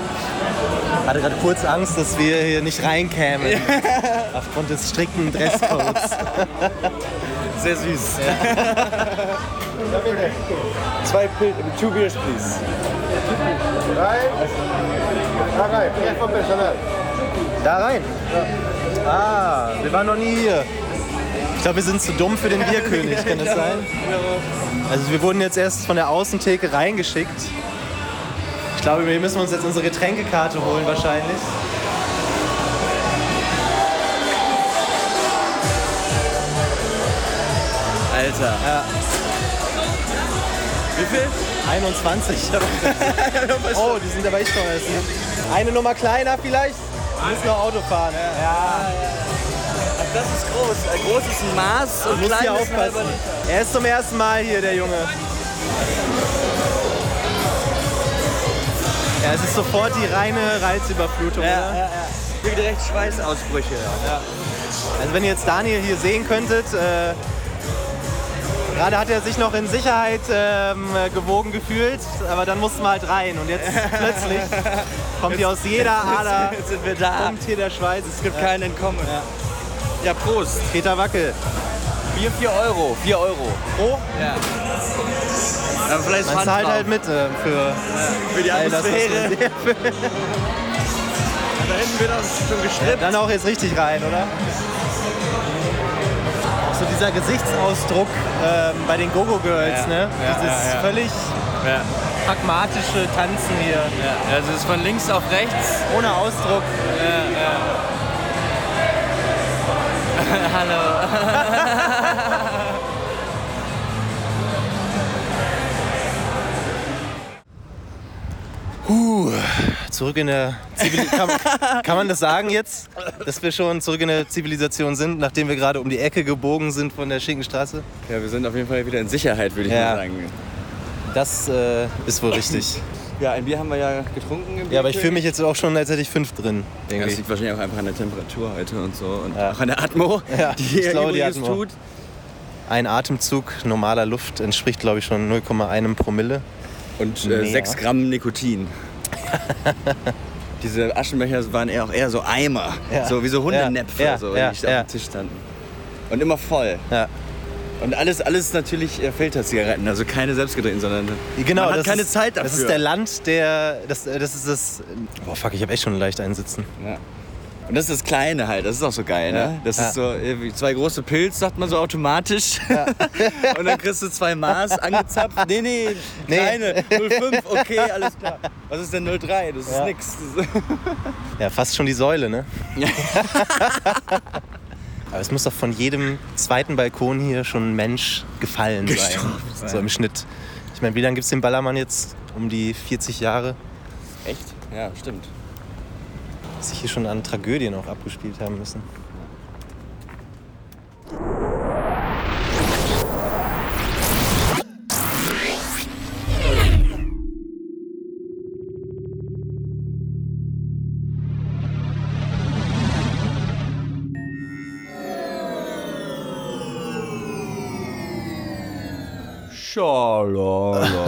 Hatte gerade kurz Angst, dass wir hier nicht reinkämen. (laughs) Aufgrund des strikten Dresscodes. (laughs) Sehr süß. (laughs) Zwei Pil two beers, please. Da rein. Ah, wir waren noch nie hier. Ich glaube, wir sind zu dumm für den Bierkönig, kann das sein? Also wir wurden jetzt erst von der Außentheke reingeschickt. Ich glaube, wir müssen uns jetzt unsere Getränkekarte holen wahrscheinlich. Alter. Ja. Wie viel? 21. (laughs) oh, die sind aber echt teuer. Eine Nummer kleiner vielleicht? Wir müssen noch Auto fahren. Ja, Das ist groß. Ein großes Maß und muss klein hier ist ein halber. Er ist zum ersten Mal hier, der Junge. Ja, es ist sofort die reine Reizüberflutung. Ja, oder? ja, ja. Hier direkt Schweißausbrüche. Also wenn ihr jetzt Daniel hier sehen könntet, äh, gerade hat er sich noch in Sicherheit ähm, gewogen gefühlt, aber dann mussten wir halt rein und jetzt (laughs) plötzlich kommt hier aus jeder Ader, Jetzt sind wir da. kommt hier der Schweiß. Es gibt kein Entkommen. Ja, Prost. Peter Wackel. Bier 4 Euro. 4 Euro. Oh, Ja. ja vielleicht man zahlt drauf. halt mit äh, für für die das, Atmosphäre. (laughs) man- Da hinten wird uns schon geschnippt. Dann auch jetzt richtig rein, oder? Auch so dieser Gesichtsausdruck ähm, bei den Gogo Girls, Ja, ne? ja, Dieses ja, ja. völlig Ja. pragmatische Tanzen hier, Ja. Also es ist von links auf rechts. ohne Ausdruck. Hallo. Zurück in der Zivilisation. Kann, kann man das sagen jetzt, dass wir schon zurück in der Zivilisation sind, nachdem wir gerade um die Ecke gebogen sind von der Schinkenstraße? Ja, wir sind auf jeden Fall wieder in Sicherheit, würde ich Ja. mal sagen. Das äh, ist wohl richtig. Ja, ein Bier haben wir ja getrunken. Im Ja, aber ich fühle mich jetzt auch schon, als hätte ich fünf drin. Ja, Irgendwie. das liegt wahrscheinlich auch einfach an der Temperatur heute und so und Ja. auch an der Atmo, (laughs) Ja, die ich hier glaube, die Atmo. tut. Ein Atemzug normaler Luft entspricht, glaube ich, schon 0,1 Promille. Und äh, Mehr. 6 Gramm Nikotin. (laughs) Diese Aschenbecher waren eher auch eher so Eimer, Ja. so wie so Hundenäpfe, Ja, so, ja, die ja. auf dem Tisch standen. Und immer voll. Ja. Und alles, alles natürlich äh, Filterzigaretten, also keine selbstgedrehten, sondern Genau, man hat keine ist, Zeit dafür. Das ist der Land, der. Das, äh, das ist das. Boah, fuck, ich habe echt schon leicht einsitzen. Ja. Und das ist das Kleine halt, das ist auch so geil, Ja. ne? Das Ja. ist so zwei große Pilz, sagt man so automatisch. (laughs) Und dann kriegst du zwei Maß angezapft. Nee, nee, Nee. kleine. 05, okay, alles klar. Was ist denn 03? Das ist Ja. nix. Ja, fast schon die Säule, ne? (laughs) (laughs) Aber es muss doch von jedem zweiten Balkon hier schon ein Mensch gefallen sein. Gestorben sein. So im Schnitt. Ich meine, wie lange gibt es den Ballermann jetzt? Um die 40 Jahre? Echt? Ja, stimmt. Die sich hier schon an Tragödien auch abgespielt haben müssen.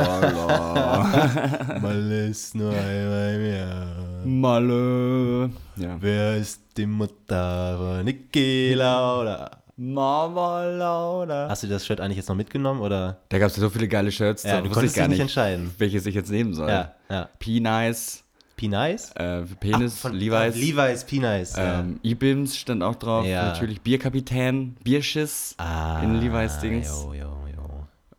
Schalalala. (laughs) Mal ist nur einmal im Jahr. Malle. Ja. Wer ist die Mutter von Niki Lauda? Mama Lauda. Hast du das Shirt eigentlich jetzt noch mitgenommen oder? Da gab es ja so viele geile Shirts, Ja, du konntest gar dich nicht nicht, entscheiden. welches ich jetzt nehmen soll. Ja, ja. P-Nice, P-Nice? äh, Penis, Von- Levi's. äh, Levi's, P-Nice. ja. Ähm, E-Bims stand auch drauf, Ja. natürlich Bierkapitän, Bierschiss Ah, in Levi's Dings. Jo, jo.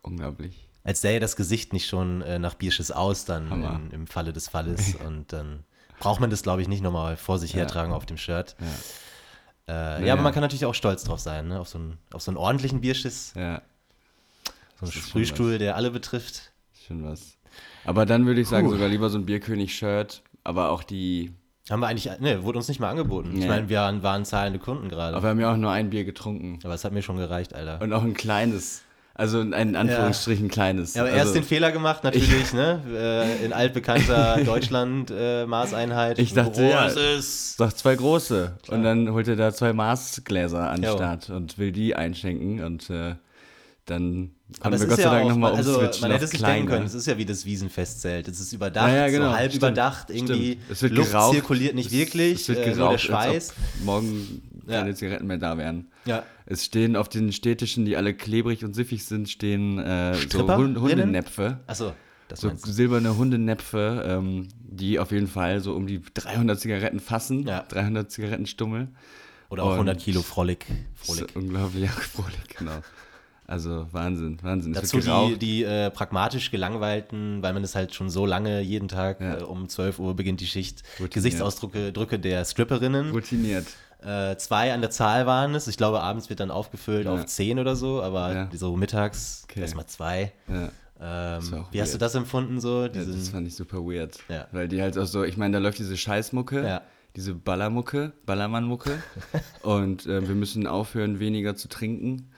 Unglaublich. Als sähe das Gesicht nicht schon äh, nach Bierschiss aus, dann in, im Falle des Falles. (laughs) Und dann braucht man das, glaube ich, nicht nochmal vor sich hertragen auf dem Shirt. Ja, äh, ja Naja. aber man kann natürlich auch stolz drauf sein, ne? auf, so einen, auf so einen ordentlichen Bierschiss, Ja, so einen Frühstuhl, der alle betrifft. schon was. Aber dann würde ich sagen, Puh. sogar lieber so ein Bierkönig-Shirt, aber auch die. Haben wir eigentlich, ne, wurde uns nicht mal angeboten. Ich Nee. meine, wir waren, waren zahlende Kunden gerade. Aber wir haben ja auch nur ein Bier getrunken. Aber es hat mir schon gereicht, Alter. Und auch ein kleines. Also in Anführungsstrichen kleines. Ja, aber also, erst den Fehler gemacht, (laughs) natürlich, ne? Äh, in altbekannter (laughs) Deutschland-Maßeinheit. Ich dachte, ja. Großes. Doch zwei große. Und dann holt er da zwei Maßgläser an den. Start und will die einschenken. Und äh, dann Aber es wir ist Gott sei ja Dank nochmal also umswitchen man hätte auf sich denken können, es ist ja wie das Wiesenfestzelt. Es ist überdacht, Ja, ja, genau, so halb stimmt. überdacht, irgendwie. Stimmt. Es wird Luft geraucht. zirkuliert nicht wirklich, Es wird äh, geraucht, nur der Schweiß. ob Ja. keine Zigaretten mehr da wären. Ja. Es stehen auf den städtischen, die alle klebrig und siffig sind, stehen äh, so? Hund Hundenäpfe. Achso, das So silberne Hundenäpfe, ähm, die auf jeden Fall so um die 300 Zigaretten fassen. Ja. 300 Zigarettenstummel. Oder auch und- 100 Kilo Frolic. Das Frolic. ist unglaublich, (laughs) ja, Frolic, genau. Also Wahnsinn, Wahnsinn. Dazu die, die äh, pragmatisch gelangweilten, weil man es halt schon so lange jeden Tag Ja. äh, um 12 Uhr beginnt die Schicht. Routiniert. Gesichtsausdrücke Drücke der Stripperinnen. routiniert. Äh, zwei an der Zahl waren es. Ich glaube, abends wird dann aufgefüllt Ja. auf 10 oder so, aber Ja. so mittags Okay. erstmal zwei. Ja. Ähm, wie hast du weird. das empfunden so? Diesen, das fand ich super weird. Weil die halt auch so, ich meine, da läuft diese Scheißmucke, diese Ballermucke, Ballermannmucke. (laughs) und äh, wir müssen aufhören, weniger zu trinken.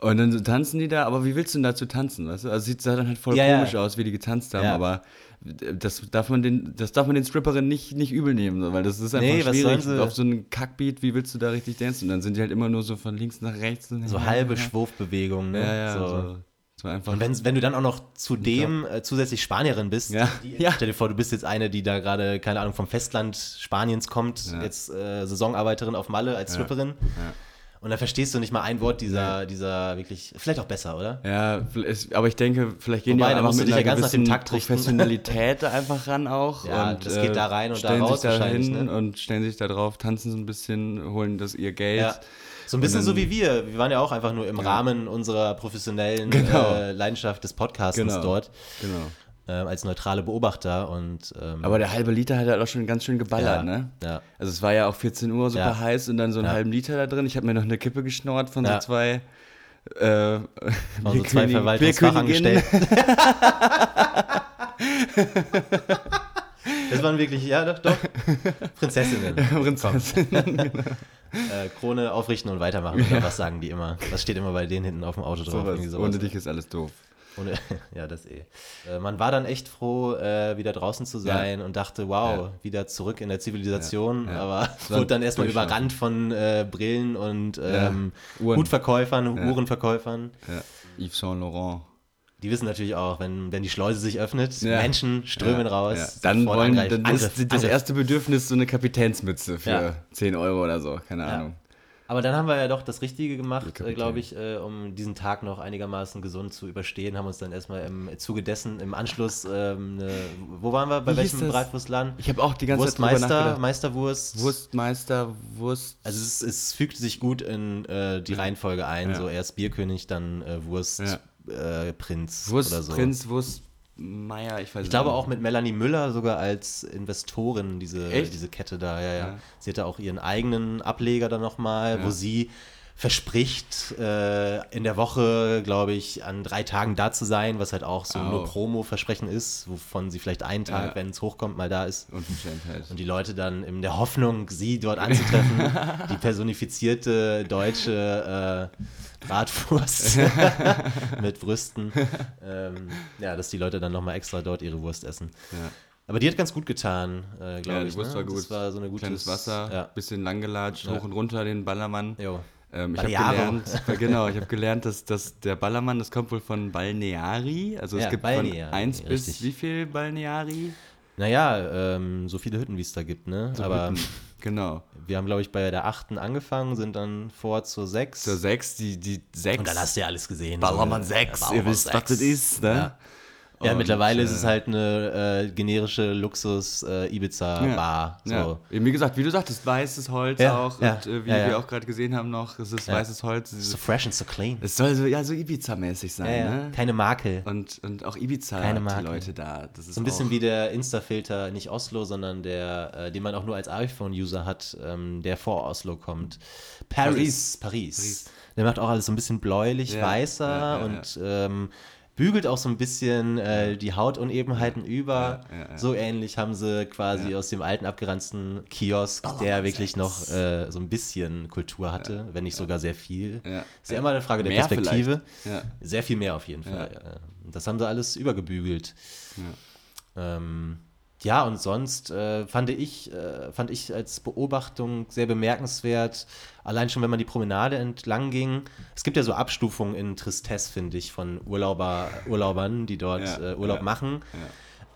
Und dann so tanzen die da, aber wie willst du denn dazu tanzen, weißt du? Also sieht sah dann halt voll komisch aus, wie die getanzt haben, aber das darf man den, das darf man den Stripperinnen nicht, nicht übel nehmen, weil das ist einfach Nee, schwierig. Auf so einen Kackbeat, wie willst du da richtig dancen? Und dann sind die halt immer nur so von links nach rechts. so halbe Schwurfbewegungen. Ne? Ja, ja, so. so. Einfach. Und wenn, wenn du dann auch noch zudem äh, zusätzlich Spanierin bist, Ja. die, Ja. stell dir vor, du bist jetzt eine, die da gerade, keine Ahnung, vom Festland Spaniens kommt, Ja. jetzt äh, Saisonarbeiterin auf Malle als Stripperin. Und dann verstehst du nicht mal ein Wort dieser, dieser wirklich, vielleicht auch besser, oder? Ja, es- aber ich denke, vielleicht gehen Wobei, die auch mit einer ja ganz nach dem gewissen. Professionalität einfach ran auch. (laughs) Ja, und, das geht da rein und da raus sich da hin ne? und stellen sich da drauf, tanzen so ein bisschen, holen das ihr Geld. Ja. So ein bisschen Und so dann- wie wir. Wir waren ja auch einfach nur im Rahmen unserer professionellen Genau. äh, Leidenschaft des Podcastens Genau. dort, Genau. Ähm, als neutrale Beobachter. Und, ähm, Aber der halbe Liter hat halt auch schon ganz schön geballert, Ja, ne? ja. Also es war ja auch 14 Uhr super Ja. heiß und dann so einen Ja. halben Liter da drin. Ich habe mir noch eine Kippe geschnort von Ja. so zwei äh, (laughs) waren so zwei Bierkönig- Verwaltungsfachangestellte. Bierköniginnen. Das waren wirklich, ja, doch, doch. Prinzessinnen. (laughs) Prinzessinnen. (laughs) Äh, Krone aufrichten und weitermachen. Oder was sagen die immer? Was steht immer bei denen hinten auf dem Auto drauf? Sowas. Irgendwie sowas. Ohne dich ist alles doof. Ohne, (laughs) ja, das eh. Äh, man war dann echt froh, äh, wieder draußen zu sein und dachte, wow, Ja. wieder zurück in der Zivilisation. Ja, ja. Aber (laughs) wurde dann erstmal überrannt von äh, Brillen und ähm, Uhren. Hutverkäufern, Ja. Uhrenverkäufern. Ja. Yves Saint Laurent. Die wissen natürlich auch, wenn, wenn die Schleuse sich öffnet, Ja. Menschen strömen Ja, raus. ja. Dann, wollen, dann ist das erste Bedürfnis so eine Kapitänsmütze für Ja. 10 Euro oder so, keine Ahnung. Aber dann haben wir ja doch das Richtige gemacht, äh, glaube ich, äh, um diesen Tag noch einigermaßen gesund zu überstehen. Haben uns dann erstmal im Zuge dessen im Anschluss, ähm, eine, wo waren wir? Bei Wie welchem? Bratwurstladen? Ich habe auch die ganze Zeit drüber Wurstmeister. Meisterwurst. Wurstmeister, Wurst. Also es, es fügt sich gut in äh, die Reihenfolge ein. Ja. So erst Bierkönig, dann äh, Wurst, äh, Prinz oder so. Wurstprinz, Wurstmeier, ich weiß Ich glaube auch mit Melanie Müller sogar als Investorin diese, Echt? diese Kette da. Ja, ja. Ja. Sie hatte auch ihren eigenen Ableger dann nochmal, wo Ja. sie verspricht, äh, in der Woche, glaube ich, an drei Tagen da zu sein, was halt auch so Au. nur Promo-Versprechen ist, wovon sie vielleicht einen Tag, Ja. wenn es hochkommt, mal da ist. Unverschämtheit. Und die Leute dann in der Hoffnung, sie dort anzutreffen, (laughs) die personifizierte deutsche äh, Bratwurst (laughs) mit Brüsten. Ähm, ja, dass die Leute dann nochmal extra dort ihre Wurst essen. Ja. Aber die hat ganz gut getan, äh, glaube Ja, ich. die Wurst ne? war gut. Das war so eine gute Kleines Wasser, Ja. bisschen langgelatscht, hoch und runter den Ballermann. Jo. Ähm, ich habe gelernt, äh, genau, ich habe gelernt, dass, dass der Ballermann, das kommt wohl von Balneari. Also es Ja, gibt Balneari, von 1 bis richtig. wie viel Balneari? Naja, ähm, so viele Hütten, wie es da gibt, ne? Aber Hütten. Genau. wir haben, glaube ich, bei der achten angefangen, sind dann vor zur sechs. Zur 6, die, die 6. Und dann hast du ja alles gesehen. Ballermann so, 6, Ballermann ihr wisst, was 6. das ist, ne? Ja. Ja, Und, mittlerweile ist äh, es halt eine äh, generische Luxus-Ibiza-Bar. Ja. so. Eben wie gesagt, wie du sagtest, weißes Holz Ja, auch. ja, und äh, wie ja, ja. wir auch gerade gesehen haben noch, es ist Ja. weißes Holz. So fresh and so clean. Es soll so, ja, so Ibiza-mäßig sein, Ja, ja. ne? Keine Makel. Und, und auch Ibiza, Keine die Marke. Leute da. Das ist So ein bisschen wie der Insta-Filter, nicht Oslo, sondern der, äh, den man auch nur als iPhone-User hat, ähm, der vor Oslo kommt. Paris. Paris. Der macht auch alles so ein bisschen bläulich, Ja, weißer ja, ja, und Ähm, bügelt auch so ein bisschen äh, die Hautunebenheiten über. ja, ja. So ähnlich haben sie quasi aus dem alten abgeranzten Kiosk, der wirklich noch äh, so ein bisschen Kultur hatte, wenn nicht sogar sehr viel. Ja. Ist ja immer eine Frage der Mehr Perspektive. Ja. Sehr viel mehr auf jeden Fall. Ja. Das haben sie alles übergebügelt. Ähm, ja, und sonst äh, fand ich, äh, fand ich als Beobachtung sehr bemerkenswert, allein schon, wenn man die Promenade entlang ging. Es gibt ja so Abstufungen in Tristesse, finde ich, von Urlauber, Urlaubern, die dort Ja, äh, Urlaub ja, machen.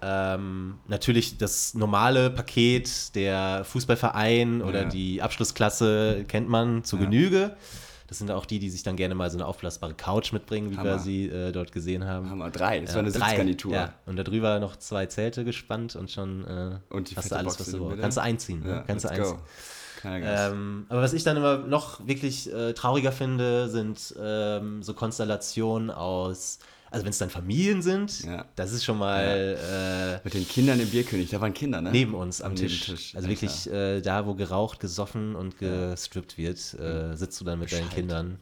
Ähm, natürlich das normale Paket, der Fußballverein oder Ja. die Abschlussklasse kennt man zu Genüge. Das sind auch die, die sich dann gerne mal so eine aufblasbare Couch mitbringen, wie wir Hammer. sie äh, dort gesehen haben. Hammer, drei. Das Ja, war eine drei, Sitzgarnitur. Ja. Und da drüber noch zwei Zelte gespannt und schon äh, Und hast du alles, Box was du brauchst. Kannst du einziehen. Ja, ne? Kannst du einziehen. Ähm, aber was ich dann immer noch wirklich äh, trauriger finde, sind ähm, so Konstellationen aus, also wenn es dann Familien sind, Ja. das ist schon mal Mit den Kindern im Bierkönig, da waren Kinder, ne? äh, neben uns am Tisch. Nebentisch, Also ja, wirklich äh, da, wo geraucht, gesoffen und gestrippt wird, äh, sitzt du dann mit deinen Bescheid. Kindern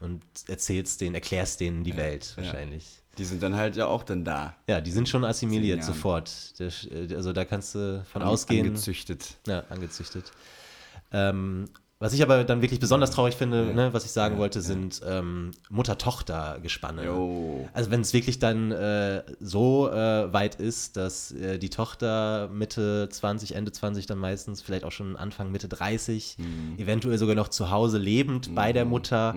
und erzählst denen, erklärst denen die Welt wahrscheinlich. Die sind dann halt ja auch dann da. Ja, die sind schon assimiliert sofort. Äh, also da kannst du von An- ausgehen. Angezüchtet. Ja, angezüchtet. Ähm, was ich aber dann wirklich besonders traurig finde, ne, was ich sagen wollte, sind ähm, Mutter-Tochter-Gespanne. Also wenn es wirklich dann äh, so äh, weit ist, dass äh, die Tochter Mitte 20, Ende 20 dann meistens, vielleicht auch schon Anfang Mitte 30, Mhm. eventuell sogar noch zu Hause lebend bei der Mutter,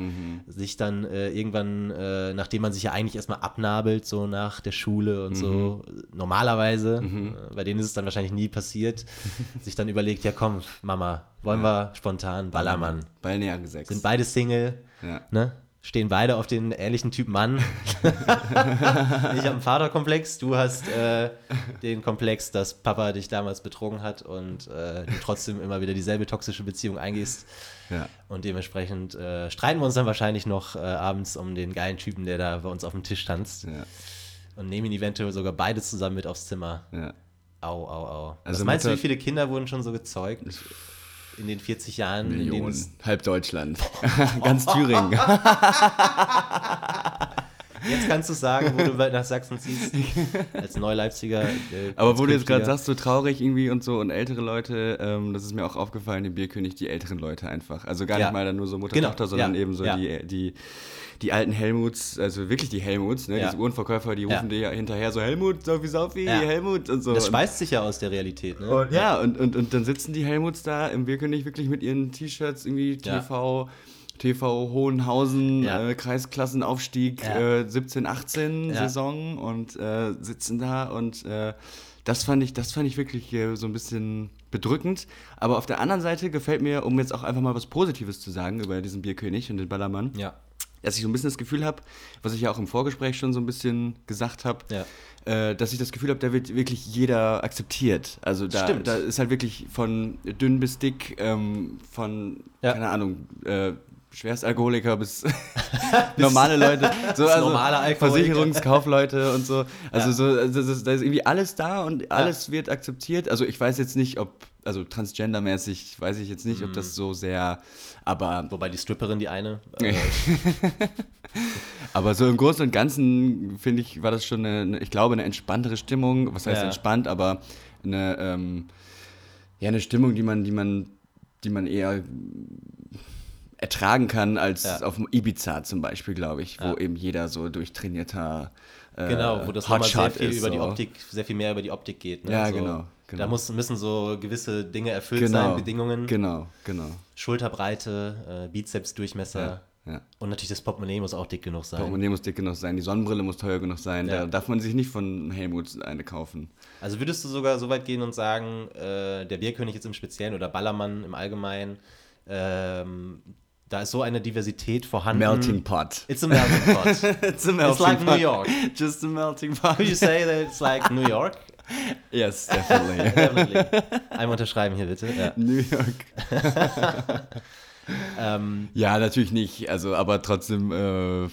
sich dann äh, irgendwann, äh, nachdem man sich ja eigentlich erstmal abnabelt, so nach der Schule und so, Mhm. normalerweise, äh, bei denen ist es dann wahrscheinlich nie passiert, (laughs) sich dann überlegt, ja komm, Mama, wollen wir spontan Ballermann. Balneare 6. Sind beide Single, Ja. ne? Stehen beide auf den ähnlichen Typ Mann. (laughs) ich habe einen Vaterkomplex, du hast äh, den Komplex, dass Papa dich damals betrogen hat und äh, du trotzdem immer wieder dieselbe toxische Beziehung eingehst. Ja. Und dementsprechend äh, streiten wir uns dann wahrscheinlich noch äh, abends um den geilen Typen, der da bei uns auf dem Tisch tanzt. Ja. Und nehmen ihn eventuell sogar beide zusammen mit aufs Zimmer. Ja. Au, au, au. Also Was meinst du, wie viele Kinder wurden schon so gezeugt? In den 40 Jahren, Millionen. Halb Deutschland. (laughs) Ganz Thüringen. (laughs) Jetzt kannst du sagen, wo du nach Sachsen ziehst, als Neuleipziger. Äh, Aber wo du jetzt gerade sagst, so traurig irgendwie und so und ältere Leute, ähm, das ist mir auch aufgefallen im Bierkönig, die älteren Leute einfach. Also gar Ja. nicht mal dann nur so Mutter, Genau, Tochter, sondern ja, eben so ja. die, die, die alten Helmuts, also wirklich die Helmuts, ne? Ja. diese Uhrenverkäufer, die Ja. rufen dir ja hinterher so Helmut, Saufi, Saufi, Ja. Helmut und so. Das speist sich ja aus der Realität, ne? Und, ja, und, und, und dann sitzen die Helmuts da im Bierkönig wirklich mit ihren T-Shirts, irgendwie Ja. TV, TV Hohenhausen, Ja. äh, Kreisklassenaufstieg Ja. äh, 17, 18 Ja. Saison und äh, sitzen da und äh, das fand ich, das fand ich wirklich äh, so ein bisschen bedrückend. Aber auf der anderen Seite gefällt mir, um jetzt auch einfach mal was Positives zu sagen über diesen Bierkönig und den Ballermann, Ja. Dass ich so ein bisschen das Gefühl habe, was ich ja auch im Vorgespräch schon so ein bisschen gesagt habe, Ja. äh, dass ich das Gefühl habe, da wird wirklich jeder akzeptiert. Also da, da ist halt wirklich von dünn bis dick, ähm, von, Ja. keine Ahnung, äh, Schwerstalkoholiker bis (laughs) (laughs) normale Leute, so, also normale. Versicherungskaufleute und so. Also Ja. so, also das da ist irgendwie alles da und alles wird akzeptiert. Also ich weiß jetzt nicht, ob, also transgendermäßig weiß ich jetzt nicht, ob Mhm. das so sehr, aber Wobei die Stripperin, die eine. Äh, (laughs) Aber so im Großen und Ganzen, finde ich, war das schon eine, eine, ich glaube, eine entspanntere Stimmung. Was heißt Ja. entspannt, aber eine, ähm, ja, eine Stimmung, die man, die man, die man eher ertragen kann als Ja. auf dem Ibiza zum Beispiel, glaube ich, wo Ja. eben jeder so durchtrainierter äh, genau, wo das nochmal sehr viel ist, über die so. Optik, sehr viel mehr über die Optik geht. Ne? Ja, so, genau. genau. Da muss, müssen so gewisse Dinge erfüllt genau. sein, Bedingungen. Genau, genau. Schulterbreite, äh, Bizepsdurchmesser. Ja, ja. Und natürlich das Portemonnaie muss auch dick genug sein. Portemonnaie muss dick genug sein, die Sonnenbrille muss teuer genug sein. Da darf man sich nicht von Helmut eine kaufen. Also würdest du sogar so weit gehen und sagen, äh, der Bierkönig jetzt im Speziellen oder Ballermann im Allgemeinen, ähm, da ist so eine Diversität vorhanden. Melting pot. It's a melting pot. (laughs) It's a melting like pot. New York. Just a melting pot. Could you say that it's like New York? (laughs) Yes, definitely. (laughs) Definitely. Einmal unterschreiben hier bitte. Ja. New York. Ähm, Ja, natürlich nicht. Also, aber trotzdem, äh,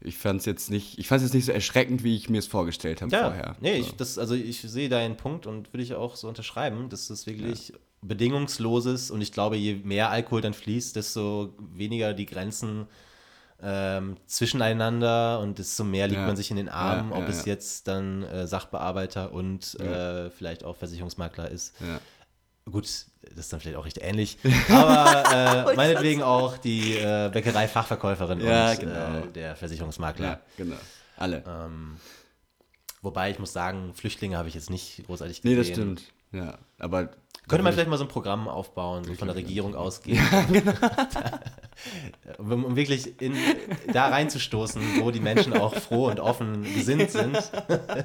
ich fand es jetzt nicht, ich fand jetzt nicht so erschreckend, wie ich mir es vorgestellt habe ja, vorher. nee, so. ich, das, also ich sehe deinen Punkt und würde ich auch so unterschreiben, dass das wirklich bedingungsloses und ich glaube, je mehr Alkohol dann fließt, desto weniger die Grenzen ähm, zwischeneinander und desto mehr liegt Ja. man sich in den Armen, Ja, ob ja, es ja. jetzt dann äh, Sachbearbeiter und äh, vielleicht auch Versicherungsmakler ist. Gut, das ist dann vielleicht auch recht ähnlich, (laughs) aber äh, meinetwegen auch die äh, Bäckerei-Fachverkäuferin Ja, und genau. äh, der Versicherungsmakler. ja, genau. Alle. Ähm, wobei ich muss sagen, Flüchtlinge habe ich jetzt nicht großartig nee, gesehen. das stimmt. Ja, aber. Könnte man vielleicht mal so ein Programm aufbauen, so von der Regierung ausgehen. (laughs) (laughs) um, um wirklich in, da reinzustoßen, wo die Menschen auch froh und offen gesinnt sind, (laughs)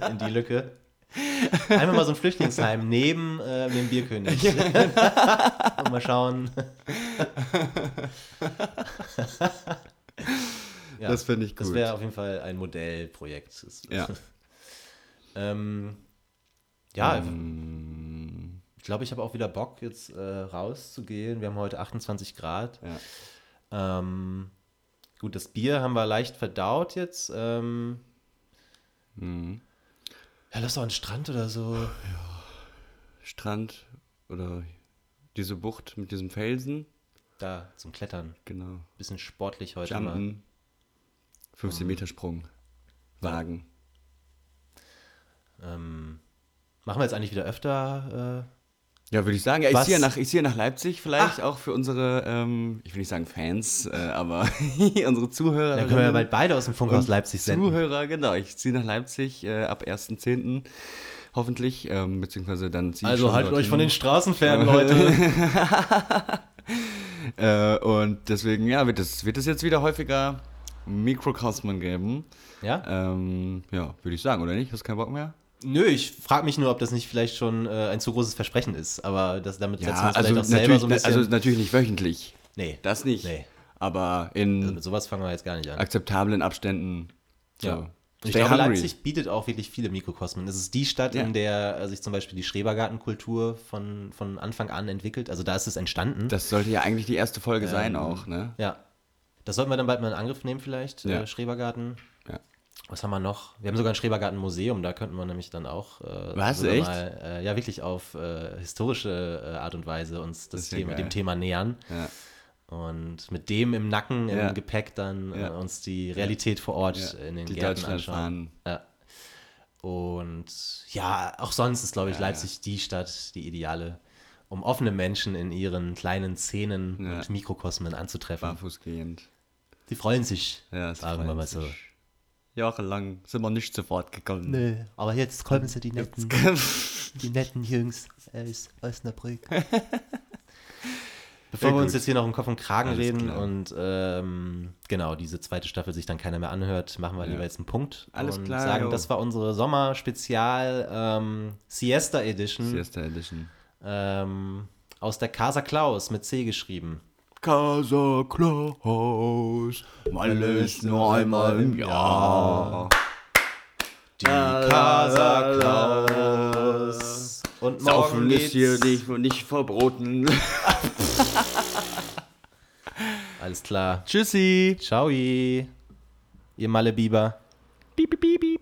in die Lücke. Einfach mal so ein Flüchtlingsheim neben äh, dem Bierkönig. und mal schauen. ja, Das finde ich Das gut. wäre auf jeden Fall ein Modellprojekt. Das- Ja. ähm, ja, Ähm, ich glaube, ich habe auch wieder Bock, jetzt äh, rauszugehen. Wir haben heute 28 Grad. ja. Ähm, gut, das Bier haben wir leicht verdaut jetzt. Ähm, Mhm. ja, lass doch den Strand oder so. Strand oder diese Bucht mit diesem Felsen. Da zum Klettern. Genau. Bisschen sportlich heute mal. Jumpen. 15 Meter Sprung. Wagen. Ähm, machen wir jetzt eigentlich wieder öfter. Ja, würde ich sagen. Ja, ich ziehe nach, ich ziehe nach Leipzig vielleicht auch für unsere, ähm, ich will nicht sagen Fans, äh, aber (laughs) unsere Zuhörer. Dann können wir ja bald beide aus dem Funkhaus Leipzig senden. Zuhörer, genau. Ich ziehe nach Leipzig äh, ab 1.10. hoffentlich, ähm, beziehungsweise dann ziehe ich Also haltet euch von den Straßen fern, Leute. (laughs) Äh, und deswegen, ja, wird es wird jetzt wieder häufiger Mikrokosmen geben. ja? Ähm, ja, würde ich sagen, oder nicht? Hast du keinen Bock mehr? Nö, ich frage mich nur, ob das nicht vielleicht schon äh, ein zu großes Versprechen ist. Aber das, damit setzen wir uns also, vielleicht auch selber so ein bisschen. also natürlich nicht wöchentlich. nee, Das nicht. Nee. Aber in also mit sowas fangen wir jetzt gar nicht an. akzeptablen Abständen. So. Ja. Ich Stay glaube, hungry. Leipzig bietet auch wirklich viele Mikrokosmen. Es ist die Stadt, Ja. in der äh, sich zum Beispiel die Schrebergartenkultur von, von Anfang an entwickelt. Also da ist es entstanden. Das sollte ja eigentlich die erste Folge Ähm, sein auch, ne? ja. Das sollten wir dann bald mal in Angriff nehmen vielleicht, Ja. äh, Schrebergarten. Was haben wir noch? Wir haben sogar ein Schrebergarten-Museum, da könnten wir nämlich dann auch äh, Was, echt? Mal, äh, ja, wirklich auf äh, historische äh, Art und Weise uns das ja Thema, dem Thema nähern. Ja. Und mit dem im Nacken, im Ja. Gepäck dann äh, uns die Realität vor Ort Ja. in den Die Gärten anschauen. Und ja, auch sonst ist, glaube ich, Leipzig die Stadt, die ideale, um offene Menschen in ihren kleinen Szenen und Mikrokosmen anzutreffen. Barfuß gehend. Die freuen sich, Ja, sagen wir mal so. sich. Jahrelang sind wir nicht sofort gegangen. Nö, aber jetzt kommen sie, die netten, die netten Jungs aus Osnabrück. (laughs) Bevor Ja, wir uns jetzt hier noch im Kopf und Kragen Alles reden klar. und ähm, genau, diese zweite Staffel sich dann keiner mehr anhört, machen wir Ja. lieber jetzt einen Punkt Alles und klar, sagen, jo. das war unsere Sommerspezial ähm, Siesta Edition Siesta Edition. ähm, aus der Casa Klaus mit C geschrieben. Casa Klaus, alles nur einmal im Jahr. Die Casa Klaus. Und Saufen ist hier nicht, nicht verboten. (laughs) Alles klar. Tschüssi. Ciao, ihr Malle Biber. Piep, piep, piep,